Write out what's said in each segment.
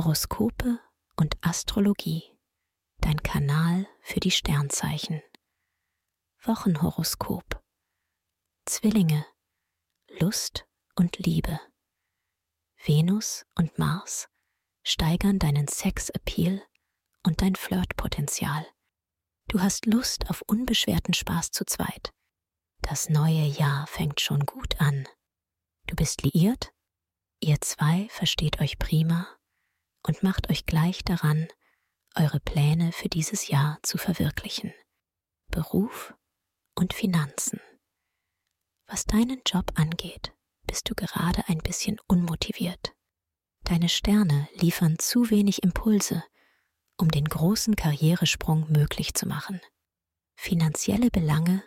Horoskope und Astrologie. Dein Kanal für die Sternzeichen. Wochenhoroskop. Zwillinge. Lust und Liebe. Venus und Mars steigern deinen Sexappeal und dein Flirtpotenzial. Du hast Lust auf unbeschwerten Spaß zu zweit. Das neue Jahr fängt schon gut an. Du bist liiert, ihr zwei versteht euch prima und macht euch gleich daran, eure Pläne für dieses Jahr zu verwirklichen. Beruf und Finanzen. Was deinen Job angeht, bist du gerade ein bisschen unmotiviert. Deine Sterne liefern zu wenig Impulse, um den großen Karrieresprung möglich zu machen. Finanzielle Belange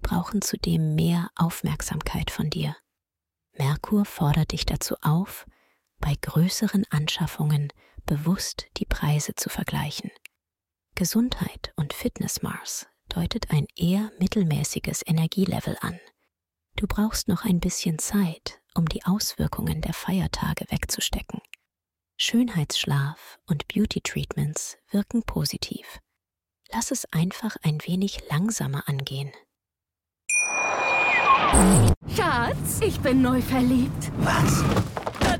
brauchen zudem mehr Aufmerksamkeit von dir. Merkur fordert dich dazu auf, bei größeren Anschaffungen bewusst die Preise zu vergleichen. Gesundheit und Fitness Mars deutet ein eher mittelmäßiges Energielevel an. Du brauchst noch ein bisschen Zeit, um die Auswirkungen der Feiertage wegzustecken. Schönheitsschlaf und Beauty Treatments wirken positiv. Lass es einfach ein wenig langsamer angehen. Schatz, ich bin neu verliebt. Was?